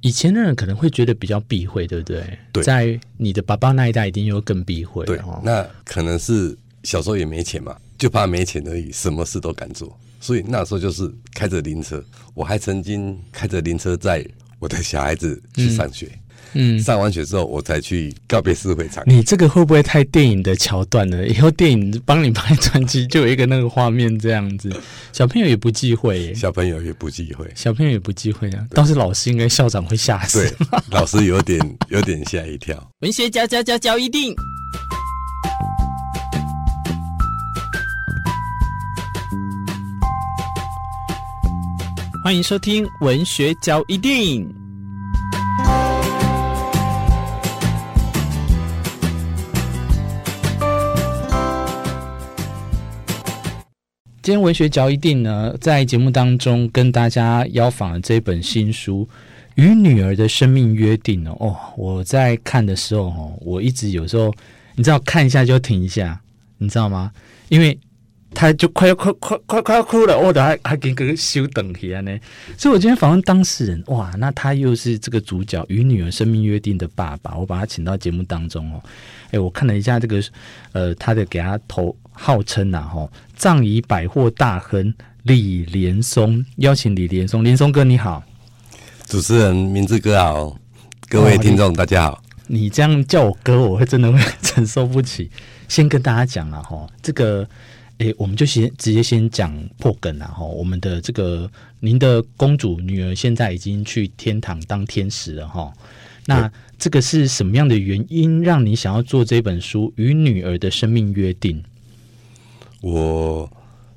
以前的人可能会觉得比较避讳，对不对？对，在你的爸爸那一代，一定又更避讳。对，那可能是小时候也没钱嘛，就怕没钱而已，什么事都敢做。所以那时候就是开着灵车，我还曾经开着灵车载我的小孩子去上学。嗯嗯，上完学之后，我才去告别式会场。你这个会不会太电影的桥段了？以后电影帮你拍传记，就有一个那个画面这样子。小朋友也不忌讳耶，小朋友也不忌讳，小朋友也不忌讳啊。倒是老师应该校长会吓死，对，老师有点 有点吓一跳。文学嚼嚼嚼嚼一定，欢迎收听文学嚼一定。今天文学嚼一定呢，在节目当中跟大家邀访了这本新书《与女儿的生命约定》哦。我在看的时候哦，我一直有时候你知道看一下就停一下，你知道吗？因为他就快要快快快快要哭了，我的还还给个休等一下呢。所以我今天访问当事人，哇，那他又是这个主角《与女儿生命约定》的爸爸，我把他请到节目当中哦。哎，我看了一下这个呃，他的给他投。号称呐，吼，葬仪百货大亨李连松，邀请李连松，连松哥你好，主持人明志哥好，各位听众大家好。你这样叫我哥，我会真的会承受不起。先跟大家讲了哈，这个，诶，我们就先直接先讲破梗了哈。我们的这个您的公主女儿现在已经去天堂当天使了哈。那这个是什么样的原因让你想要做这本书《与女儿的生命约定》？我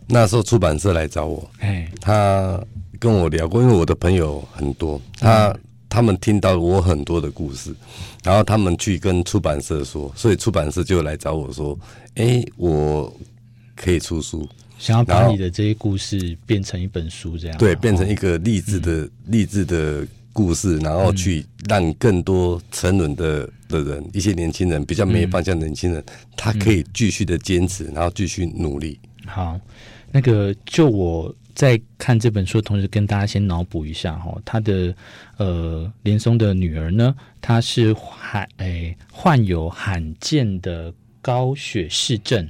那时候出版社来找我，哎他跟我聊过，因为我的朋友很多，他他们听到我很多的故事，然后他们去跟出版社说，所以出版社就来找我说：“哎，我可以出书，想要把你的这些故事变成一本书，这样。对，变成一个励志的励志的故事，然后去让更多沉沦的。”的人，一些年轻人比较没方向的年轻人，嗯，他可以继续的坚持，然后继续努力。好，那个就我在看这本书的同时，跟大家先脑补一下哈，他的呃连松的女儿呢，她是罕诶患有罕见的高血视症。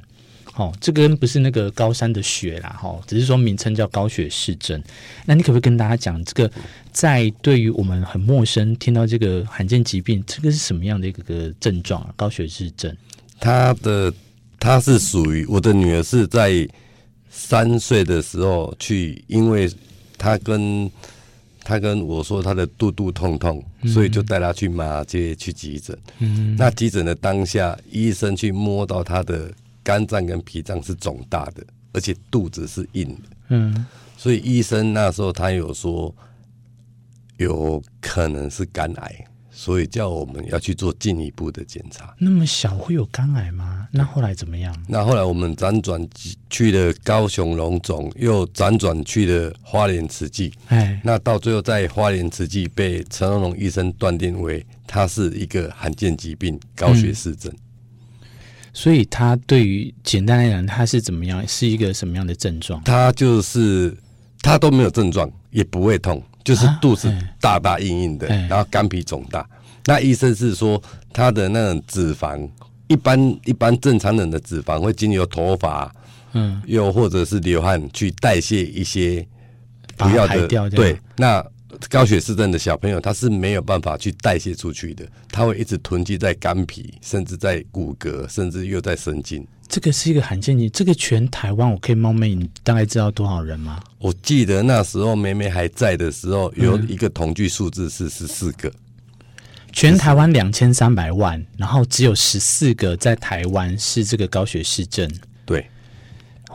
哦，这个不是那个高山的雪啦，哈，只是说名称叫高雪氏症。那你可不可以跟大家讲，这个在对于我们很陌生，听到这个罕见疾病，这个是什么样的一个个症状啊？高雪氏症，他的他是属于我的女儿是在三岁的时候去，因为她跟她跟我说她的肚肚痛痛，所以就带她去马街去急诊。嗯，那急诊的当下，医生去摸到她的。肝脏跟脾脏是肿大的，而且肚子是硬的。嗯，所以医生那时候他有说有可能是肝癌，所以叫我们要去做进一步的检查。那么小会有肝癌吗？那后来怎么样？那后来我们辗转去了高雄荣总，又辗转去了花莲慈济。哎，那到最后在花莲慈济被陈荣龙医生断定为他是一个罕见疾病——高血氏症。嗯所以他对于简单来讲，他是怎么样？是一个什么样的症状？他就是他都没有症状，也不会痛，就是肚子大大硬硬的，啊、然后肝脾肿大。那医生是说他的那种脂肪，一般一般正常人的脂肪会经由头发，嗯，又或者是流汗去代谢一些不要的，对，那。高雪氏症的小朋友，他是没有办法去代谢出去的，他会一直囤积在肝脾，甚至在骨骼，甚至又在神经。这个是一个罕见疾，这个全台湾，我可以冒昧，你大概知道多少人吗？我记得那时候梅梅还在的时候，有一个统计数字是十四个。全台湾两千三百万，然后只有十四个在台湾是这个高雪氏症。对，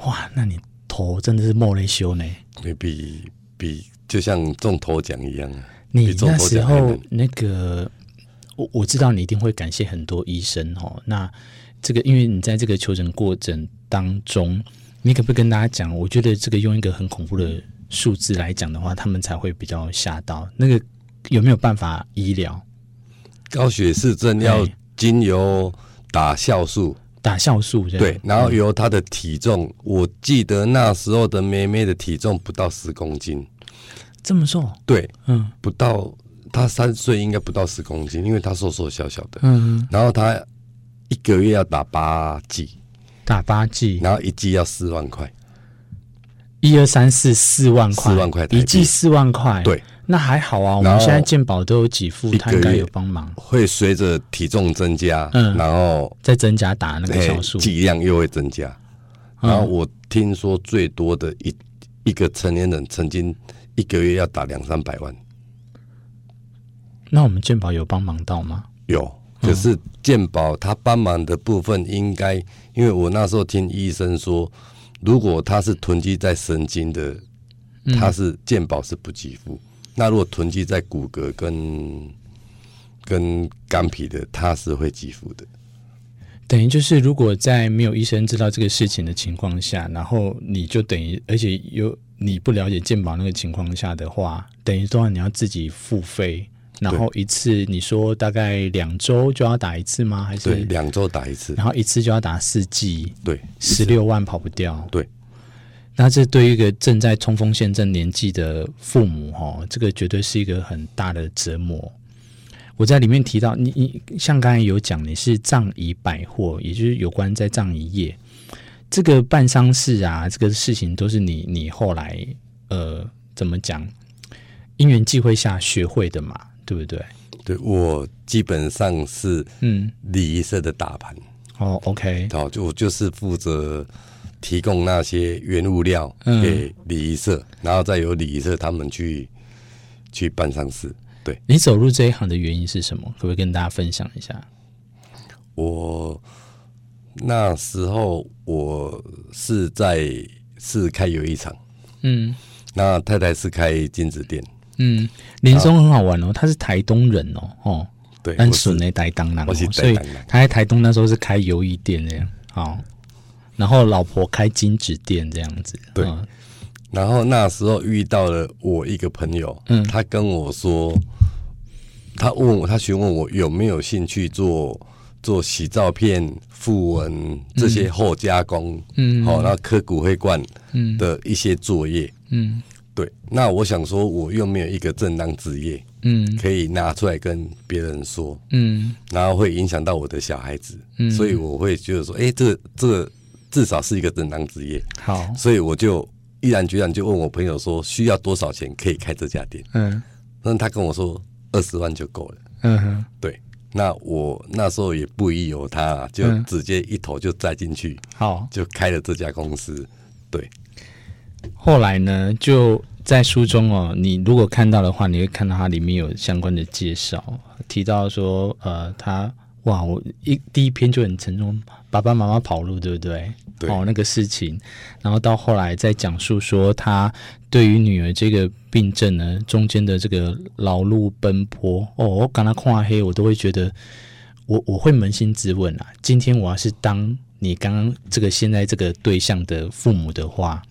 哇，那你头真的是莫雷修呢？比比。比就像中头奖一样，你那时候那个，我我知道你一定会感谢很多医生哦。那这个，因为你在这个求诊过程当中，你可不可以跟大家讲？我觉得这个用一个很恐怖的数字来讲的话，他们才会比较吓到。那个有没有办法医疗？高血氏症要经由打酵素，打酵素对，然后由他的体重，嗯，我记得那时候的妹妹的体重不到十公斤。这么瘦？对，嗯，不到他三岁应该不到十公斤，因为他瘦瘦小小的。嗯，然后他一个月要打八剂，打八剂，然后一剂要四万块。一二三四四万块，四万块，一剂四万块。对，那还好啊。我们现在健保都有给付，他应该有帮忙。会随着体重增加，嗯，然后再增加打那个小数剂量又会增加。然后我听说最多的一一个成年人曾经一个月要打两三百万。那我们健保有帮忙到吗？有，可是健保他帮忙的部分应该，因为我那时候听医生说。如果他是囤积在神经的，他是健保是不给付；嗯、那如果囤积在骨骼跟跟肝脾的，它是会给付的。等于就是，如果在没有医生知道这个事情的情况下，然后你就等于，而且有你不了解健保那个情况下的话，等于说你要自己付费。然后一次你说大概两周就要打一次吗？还是对，两周打一次？然后一次就要打四剂，对，十六万跑不掉。对，那这对于一个正在冲锋陷阵年纪的父母哈，这个绝对是一个很大的折磨。我在里面提到，你你像刚才有讲，你是藏仪百货，也就是有关在藏仪业这个办丧事啊，这个事情都是你你后来呃怎么讲因缘际会下学会的嘛？对不对？对，我基本上是嗯礼仪社的大盘哦，OK，好，就我就是负责提供那些原物料给礼仪社，嗯、然后再由礼仪社他们去去办丧事。对，你走入这一行的原因是什么？可不可以跟大家分享一下？我那时候我是在是开游艺场，嗯，那太太是开金子店。嗯，林松很好玩哦，他是台东人哦，哦，对，但是呢，台东人，所以他在台东那时候是开游艺店这样，好，然后老婆开金子店这样子，对，然后那时候遇到了我一个朋友，嗯，他跟我说，他问我，他询问我有没有兴趣做做洗照片、符文这些后加工，嗯，好，然后刻骨灰罐，嗯。的一些作业，嗯。对，那我想说，我又没有一个正当职业，嗯，可以拿出来跟别人说，嗯，然后会影响到我的小孩子，嗯，所以我会觉得说，哎，这这至少是一个正当职业，好，所以我就毅然决然就问我朋友说，需要多少钱可以开这家店？嗯，那他跟我说二十万就够了，嗯哼，对，那我那时候也不疑有他，就直接一头就栽进去，好，就开了这家公司，对。后来呢，就在书中哦，你如果看到的话，你会看到它里面有相关的介绍，提到说，呃，他哇，我一第一篇就很沉重，爸爸妈妈跑路，对不对？对哦，那个事情，然后到后来再讲述说，他对于女儿这个病症呢，中间的这个劳碌奔波，哦，我刚他跨黑，我都会觉得，我我会扪心自问啊，今天我要是当你刚刚这个现在这个对象的父母的话。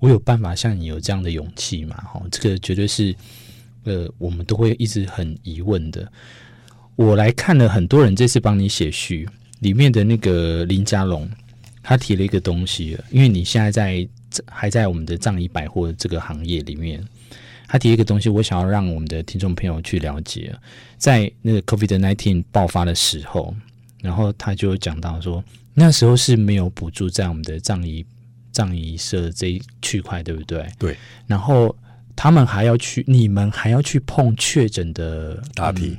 我有办法像你有这样的勇气吗？哈，这个绝对是，呃，我们都会一直很疑问的。我来看了很多人这次帮你写序，里面的那个林家龙，他提了一个东西，因为你现在在还在我们的葬仪百货这个行业里面，他提了一个东西，我想要让我们的听众朋友去了解，在那个 COVID nineteen 爆发的时候，然后他就讲到说，那时候是没有补助在我们的葬仪。葬仪社这一区块，对不对？对。然后他们还要去，你们还要去碰确诊的大体，嗯，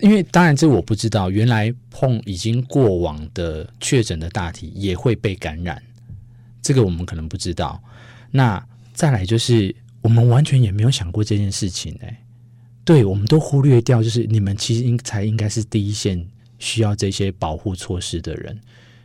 因为当然这我不知道，原来碰已经过往的确诊的大体也会被感染，这个我们可能不知道。那再来就是，我们完全也没有想过这件事情，欸，哎，对，我们都忽略掉，就是你们其实应才应该是第一线需要这些保护措施的人。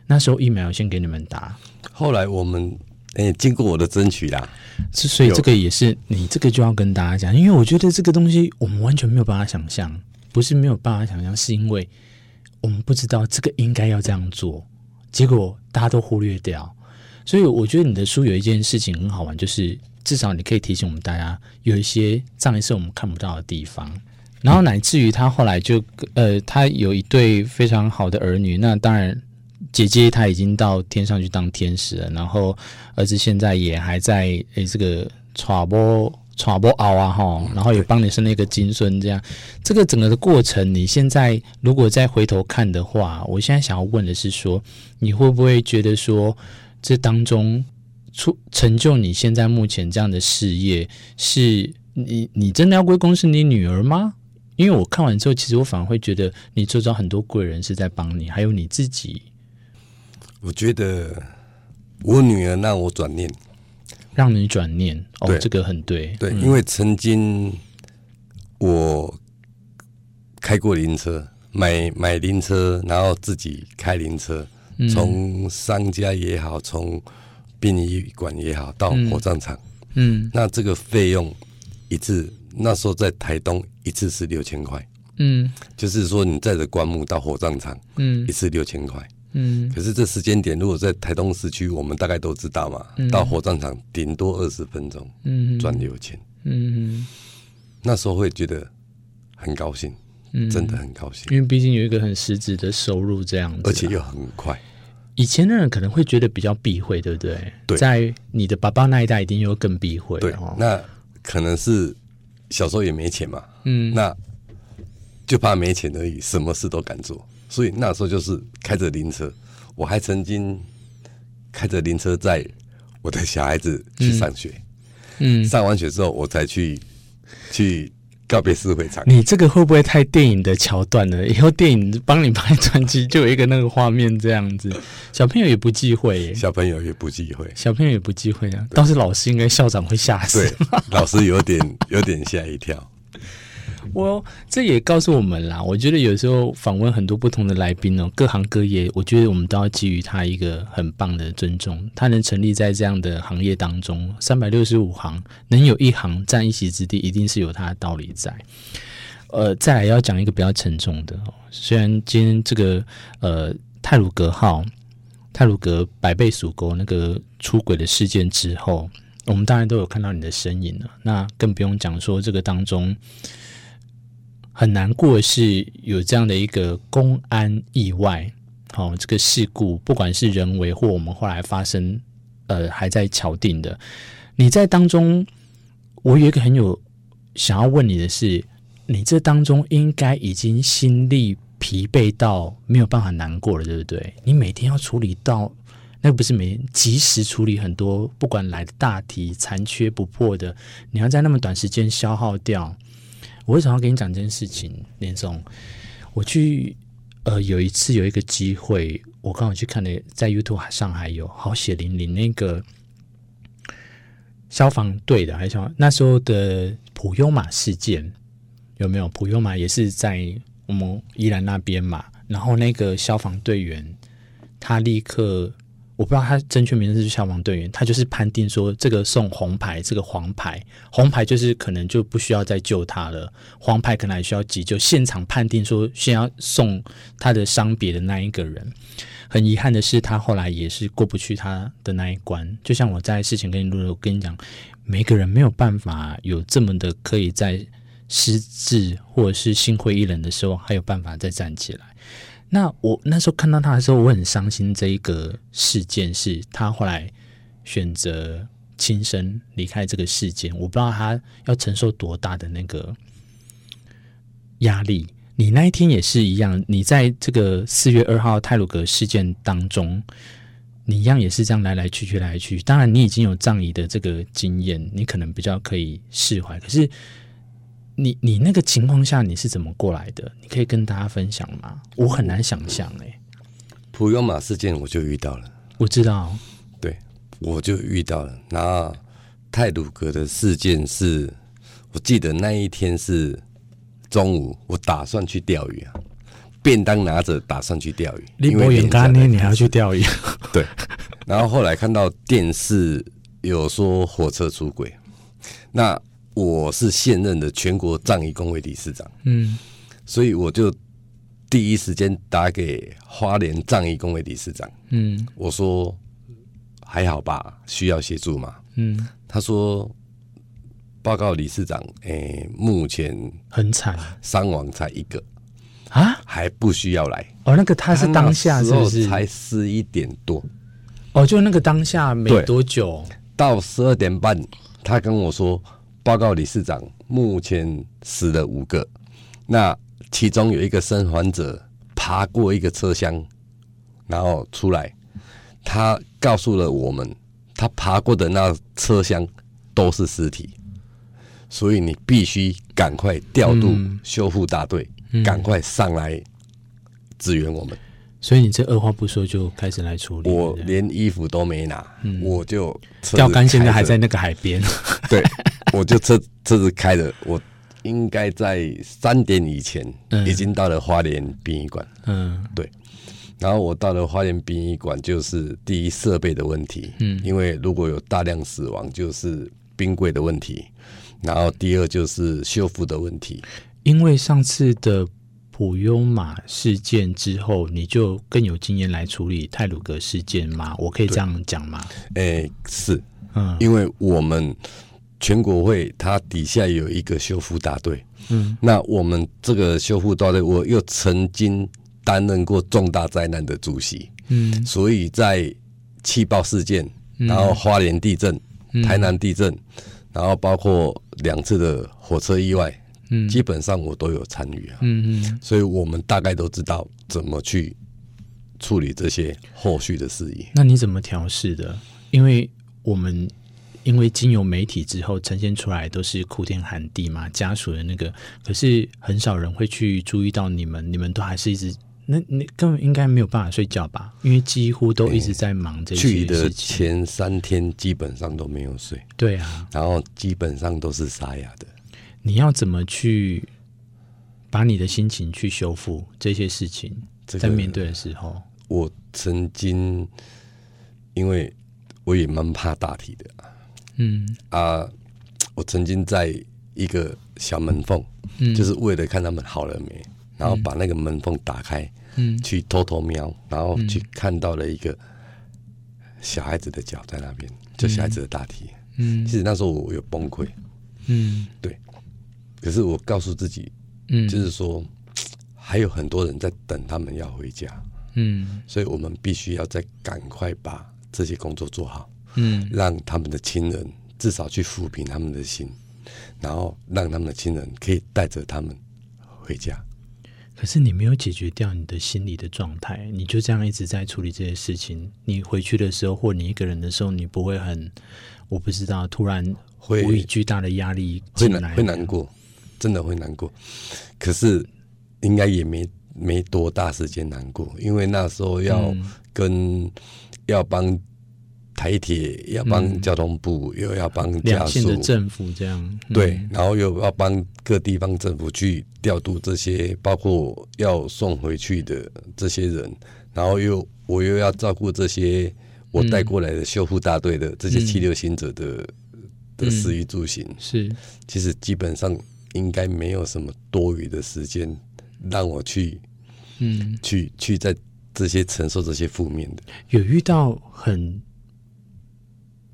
那时候疫苗先给你们打，后来我们诶、欸、经过我的争取啦，是所以这个也是你这个就要跟大家讲，因为我觉得这个东西我们完全没有办法想象，不是没有办法想象，是因为我们不知道这个应该要这样做，结果大家都忽略掉。所以我觉得你的书有一件事情很好玩，就是至少你可以提醒我们大家有一些葬仪是我们看不到的地方，然后乃至于他后来就呃，他有一对非常好的儿女，那当然。姐姐她已经到天上去当天使了，然后儿子现在也还在诶、这个传播传播熬啊哈，然后也帮你生了一个金孙，这样，这个整个的过程，你现在如果再回头看的话，我现在想要问的是说，你会不会觉得说，这当中出成就你现在目前这样的事业，是你你真的要归功是你女儿吗？因为我看完之后，其实我反而会觉得你周遭很多贵人是在帮你，还有你自己。我觉得我女儿让我转念。让你转念哦，这个很对。对，因为曾经我开过灵车，买买灵车，然后自己开灵车，从商家也好，从殡仪馆也好，到火葬场，嗯，那这个费用一次，那时候在台东一次是六千块，嗯，就是说你载着棺木到火葬场，嗯，一次六千块。嗯，可是这时间点，如果在台东市区，我们大概都知道嘛，嗯、到火葬场顶多二十分钟，嗯，赚六千，嗯，那时候会觉得很高兴，嗯，真的很高兴，因为毕竟有一个很实质的收入这样子，而且又很快。以前的人可能会觉得比较避讳，对不对？对，在你的爸爸那一代，一定又更避讳。对，那可能是小时候也没钱嘛，嗯，那就怕没钱而已，什么事都敢做。所以那时候就是开着灵车，我还曾经开着灵车载我的小孩子去上学，嗯，嗯上完学之后我才去去告别式会场。你这个会不会太电影的桥段了？以后电影帮你拍传记，就有一个那个画面这样子，小朋友也不忌讳耶，小朋友也不忌讳，小朋友也不忌讳啊。倒是老师应该校长会吓死，对，老师有点有点吓一跳。我这也告诉我们啦，我觉得有时候访问很多不同的来宾哦，各行各业，我觉得我们都要给予他一个很棒的尊重。他能成立在这样的行业当中，三百六十五行，能有一行占一席之地，一定是有他的道理在。呃，再来要讲一个比较沉重的，虽然今天这个呃泰鲁阁号、泰鲁阁百倍属沟那个出轨的事件之后，我们当然都有看到你的身影了。那更不用讲说这个当中。很难过的是有这样的一个公安意外，哦，这个事故不管是人为或我们后来发生，呃，还在敲定的。你在当中，我有一个很有想要问你的是，你这当中应该已经心力疲惫到没有办法难过了，对不对？你每天要处理到那不是每天及时处理很多，不管来的大题残缺不破的，你要在那么短时间消耗掉。我为什么要跟你讲这件事情，连总？我去呃有一次有一个机会，我刚好去看了，在 YouTube 上还有好血淋淋那个消防队的，还是那时候的普悠玛事件有没有？普悠玛也是在我们宜兰那边嘛，然后那个消防队员他立刻。我不知道他正确名字是消防队员，他就是判定说这个送红牌，这个黄牌，红牌就是可能就不需要再救他了，黄牌可能还需要急救。现场判定说先要送他的伤别的那一个人，很遗憾的是，他后来也是过不去他的那一关。就像我在事情跟你录的，我跟你讲，每个人没有办法有这么的可以在失智或者是心灰意冷的时候，还有办法再站起来。那我那时候看到他的时候，我很伤心。这一个事件是他后来选择轻生离开这个世界，我不知道他要承受多大的那个压力。你那一天也是一样，你在这个四月二号泰鲁格事件当中，你一样也是这样来来去去来来去。当然，你已经有葬仪的这个经验，你可能比较可以释怀。可是。你你那个情况下你是怎么过来的？你可以跟大家分享吗？我很难想象哎、欸。普悠玛事件我就遇到了，我知道，对，我就遇到了。然后太鲁格的事件是，我记得那一天是中午，我打算去钓鱼啊，便当拿着打算去钓鱼。你不远干呢？你还要去钓鱼？对。然后后来看到电视有说火车出轨，那。我是现任的全国葬仪公会理事长，嗯，所以我就第一时间打给花莲葬仪公会理事长，嗯，我说还好吧，需要协助吗？嗯，他说报告理事长，哎、欸，目前很惨，伤亡才一个。啊，还不需要来。哦，那个他是当下是不是？才十一点多？哦，就那个当下没多久，到十二点半，他跟我说。报报告理事长，目前死了五个，那其中有一个生还者爬过一个车厢，然后出来，他告诉了我们，他爬过的那车厢都是尸体，所以你必须赶快调度修复大队，赶、嗯、快上来支援我们。所以你这二话不说就开始来处理，我连衣服都没拿，嗯、我就钓竿现在还在那个海边。对，我就车车子开了，我应该在三点以前已经到了花莲殡仪馆。嗯，对。然后我到了花莲殡仪馆，就是第一设备的问题，嗯，因为如果有大量死亡，就是冰柜的问题。然后第二就是修复的问题，因为上次的。普悠玛事件之后，你就更有经验来处理泰鲁格事件吗？我可以这样讲吗？哎、欸，是，嗯，因为我们全国会它底下有一个修复大队，嗯，那我们这个修复大队，我又曾经担任过重大灾难的主席，嗯，所以在气爆事件，然后花莲地震、嗯、台南地震，然后包括两次的火车意外。嗯，基本上我都有参与啊，嗯嗯，所以我们大概都知道怎么去处理这些后续的事宜。那你怎么调试的？因为我们因为经由媒体之后呈现出来都是哭天喊地嘛，家属的那个，可是很少人会去注意到你们，你们都还是一直，那你根本应该没有办法睡觉吧？因为几乎都一直在忙这些事情。去的前三天基本上都没有睡，对啊，然后基本上都是沙哑的。你要怎么去把你的心情去修复这些事情？在面对的时候，我曾经因为我也蛮怕大体的，嗯。啊，我曾经在一个小门缝，嗯，就是为了看他们好了没，然后把那个门缝打开，嗯，去偷偷瞄，然后去看到了一个小孩子的脚在那边，就小孩子的大体，嗯，其实那时候我有崩溃，嗯，对。可是我告诉自己，嗯，就是说，还有很多人在等他们要回家，嗯，所以我们必须要再赶快把这些工作做好，嗯，让他们的亲人至少去抚平他们的心，然后让他们的亲人可以带着他们回家。可是你没有解决掉你的心理的状态，你就这样一直在处理这些事情。你回去的时候，或你一个人的时候，你不会很，我不知道，突然会无以巨大的压力会难过。真的会难过，可是应该也没没多大时间难过，因为那时候要跟、嗯、要帮台铁，要帮交通部，嗯、又要帮家属。的政府这样、嗯、对，然后又要帮各地方政府去调度这些，包括要送回去的这些人，然后又我又要照顾这些我带过来的修复大队的这些七六行者的、嗯、的食衣住行，是。其实基本上。应该没有什么多余的时间让我去，嗯，去去在这些承受这些负面的。有遇到很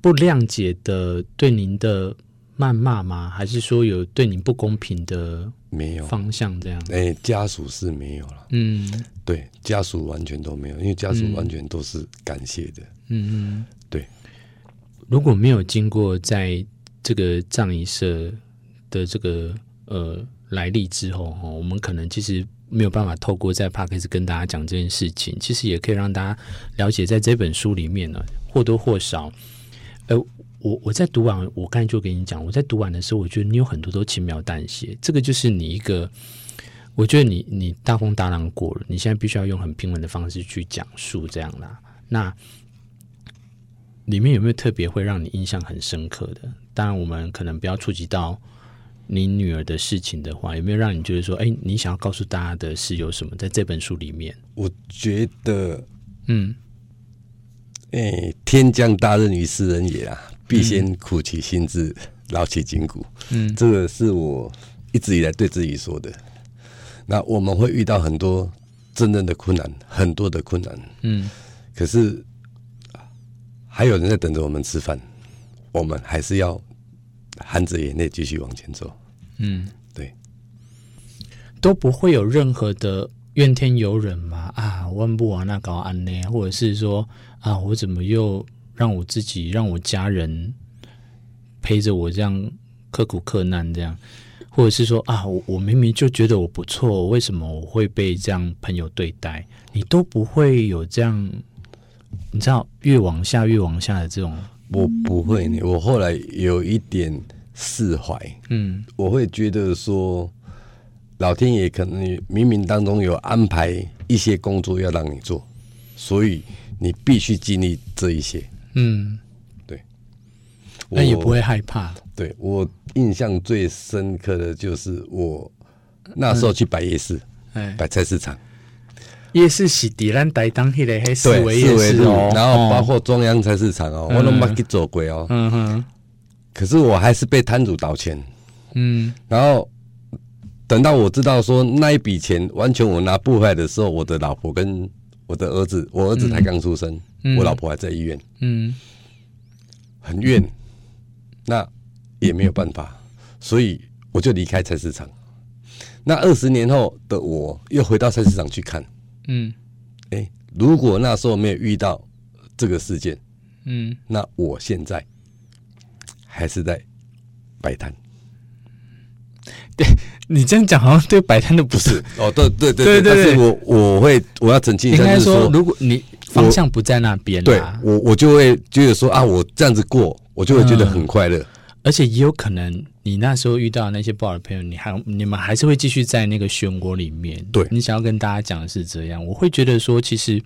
不谅解的对您的谩骂吗？还是说有对您不公平的没有方向这样？哎、欸，家属是没有了。嗯，对，家属完全都没有，因为家属完全都是感谢的。嗯嗯，对。如果没有经过在这个葬仪社的这个。呃，来历之后哈，我们可能其实没有办法透过在 Podcast 跟大家讲这件事情，其实也可以让大家了解，在这本书里面呢，或多或少，呃，我我在读完，我刚才就跟你讲，我在读完的时候，我觉得你有很多都轻描淡写，这个就是你一个，我觉得你你大风大浪过了，你现在必须要用很平稳的方式去讲述这样啦。那里面有没有特别会让你印象很深刻的？当然，我们可能不要触及到。你女儿的事情的话，有没有让你觉得说，哎、欸，你想要告诉大家的是有什么？在这本书里面，我觉得，嗯，哎、欸，天将大任于斯人也啊，必先苦其心志，劳其筋骨。嗯，这个是我一直以来对自己说的。那我们会遇到很多真正的困难，很多的困难。嗯，可是还有人在等着我们吃饭，我们还是要。含着眼泪继续往前走，嗯，对，都不会有任何的怨天尤人嘛？啊，万不往那搞安呢，或者是说啊，我怎么又让我自己让我家人陪着我这样刻苦克难这样，或者是说啊，我我明明就觉得我不错，为什么我会被这样朋友对待？你都不会有这样，你知道越往下越往下的这种。我不会，我后来有一点释怀。嗯，我会觉得说，老天爷可能冥冥当中有安排一些工作要让你做，所以你必须经历这一些。嗯，对。那也不会害怕。对，我印象最深刻的就是我那时候去摆夜市，哎，摆菜市场。夜市是底兰台当迄个四维夜市哦，然后包括中央菜市场哦，我都没去做过哦。嗯哼，可是我还是被摊主倒钱。嗯，然后等到我知道说那一笔钱完全我拿不回来的时候，我的老婆跟我的儿子，我儿子才刚出生，我老婆还在医院。嗯，很怨，那也没有办法，所以我就离开菜市场。那二十年后的我又回到菜市场去看。嗯，哎、欸，如果那时候没有遇到这个事件，嗯，那我现在还是在摆摊。对你这样讲，好像对摆摊的不是。哦，对对对对对，但是我我会我要澄清一下，就是说，如果你方向不在那边，对我我就会觉得说啊，我这样子过，我就会觉得很快乐。嗯而且也有可能，你那时候遇到那些不好的朋友，你还你们还是会继续在那个漩涡里面。对，你想要跟大家讲的是这样，我会觉得说，其实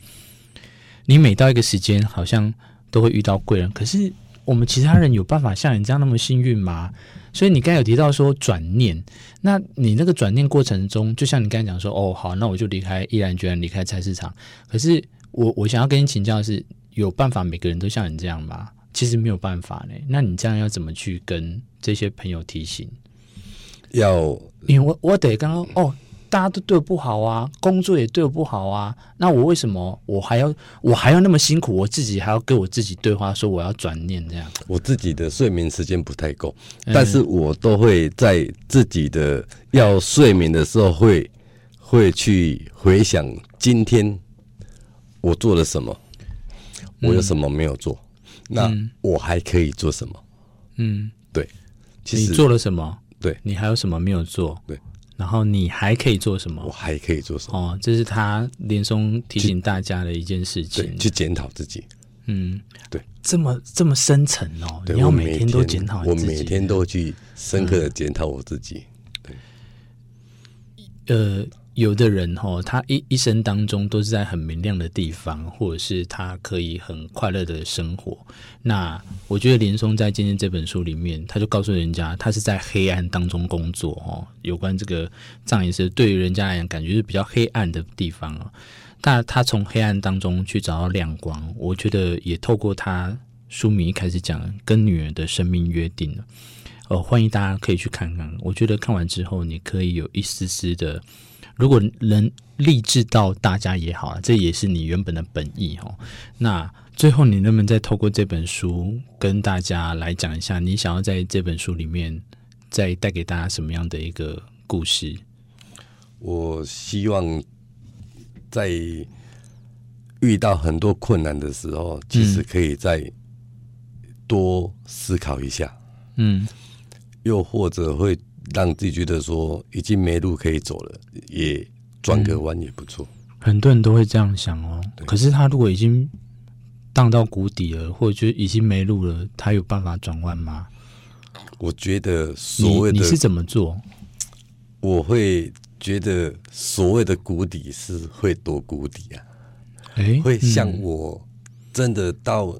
你每到一个时间，好像都会遇到贵人。可是我们其他人有办法像你这样那么幸运吗？所以你刚才有提到说转念，那你那个转念过程中，就像你刚才讲说，哦，好，那我就离开，毅然决然离开菜市场。可是我我想要跟你请教的是，有办法每个人都像你这样吗？其实没有办法呢，那你这样要怎么去跟这些朋友提醒？要，因为我我得刚刚哦，大家都对我不好啊，工作也对我不好啊，那我为什么我还要我还要那么辛苦？我自己还要跟我自己对话，说我要转念这样。我自己的睡眠时间不太够，嗯、但是我都会在自己的要睡眠的时候会会去回想今天我做了什么，我有什么没有做。嗯那我还可以做什么？嗯，对，其实你做了什么？对，你还有什么没有做？对，然后你还可以做什么？我还可以做什么？哦，这是他连松提醒大家的一件事情，去检讨自己。嗯，对，这么这么深层哦，你要每天都检讨，我每天都去深刻的检讨我自己。对，呃。有的人哈，他一一生当中都是在很明亮的地方，或者是他可以很快乐的生活。那我觉得林松在今天这本书里面，他就告诉人家，他是在黑暗当中工作哦。有关这个葬仪社，对于人家来讲，感觉是比较黑暗的地方哦。但他从黑暗当中去找到亮光，我觉得也透过他书名一开始讲跟女儿的生命约定了。哦，欢迎大家可以去看看。我觉得看完之后，你可以有一丝丝的。如果能励志到大家也好，这也是你原本的本意哦。那最后，你能不能再透过这本书跟大家来讲一下，你想要在这本书里面再带给大家什么样的一个故事？我希望在遇到很多困难的时候，其实可以再多思考一下，嗯，又或者会。让自己觉得说已经没路可以走了，也转个弯也不错。很多人都会这样想哦。可是他如果已经荡到谷底了，或者就已经没路了，他有办法转弯吗？我觉得所谓的你是怎么做？我会觉得所谓的谷底是会多谷底啊。哎，会像我真的到。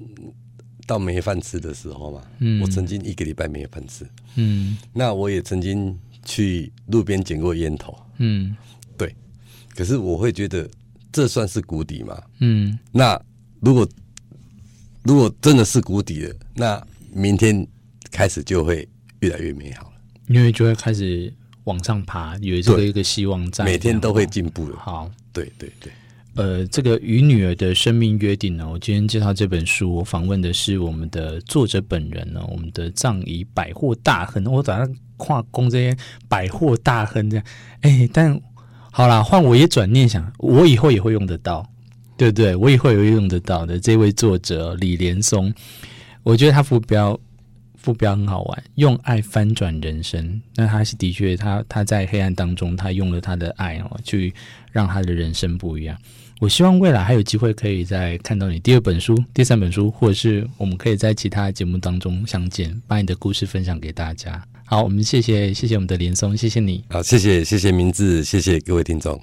到没饭吃的时候嘛，嗯，我曾经一个礼拜没有饭吃，嗯，那我也曾经去路边捡过烟头，嗯，对，可是我会觉得这算是谷底吗？嗯，那如果如果真的是谷底了，那明天开始就会越来越美好了，因为就会开始往上爬，有这个一个希望在，每天都会进步的。好，对对对。呃，这个与女儿的生命约定呢，我今天介绍这本书，我访问的是我们的作者本人呢，我们的藏仪百货大亨，我早上跨工这些百货大亨这样，哎，但好啦，换我也转念想，我以后也会用得到，对不对？我以后也会用得到的这位作者李连松，我觉得他副标副标很好玩，用爱翻转人生。那他是的确，他他在黑暗当中，他用了他的爱哦，去让他的人生不一样。我希望未来还有机会可以再看到你第二本书、第三本书，或者是我们可以在其他节目当中相见，把你的故事分享给大家。好，我们谢谢谢谢我们的连松，谢谢你。好，谢谢谢谢名字，谢谢各位听众。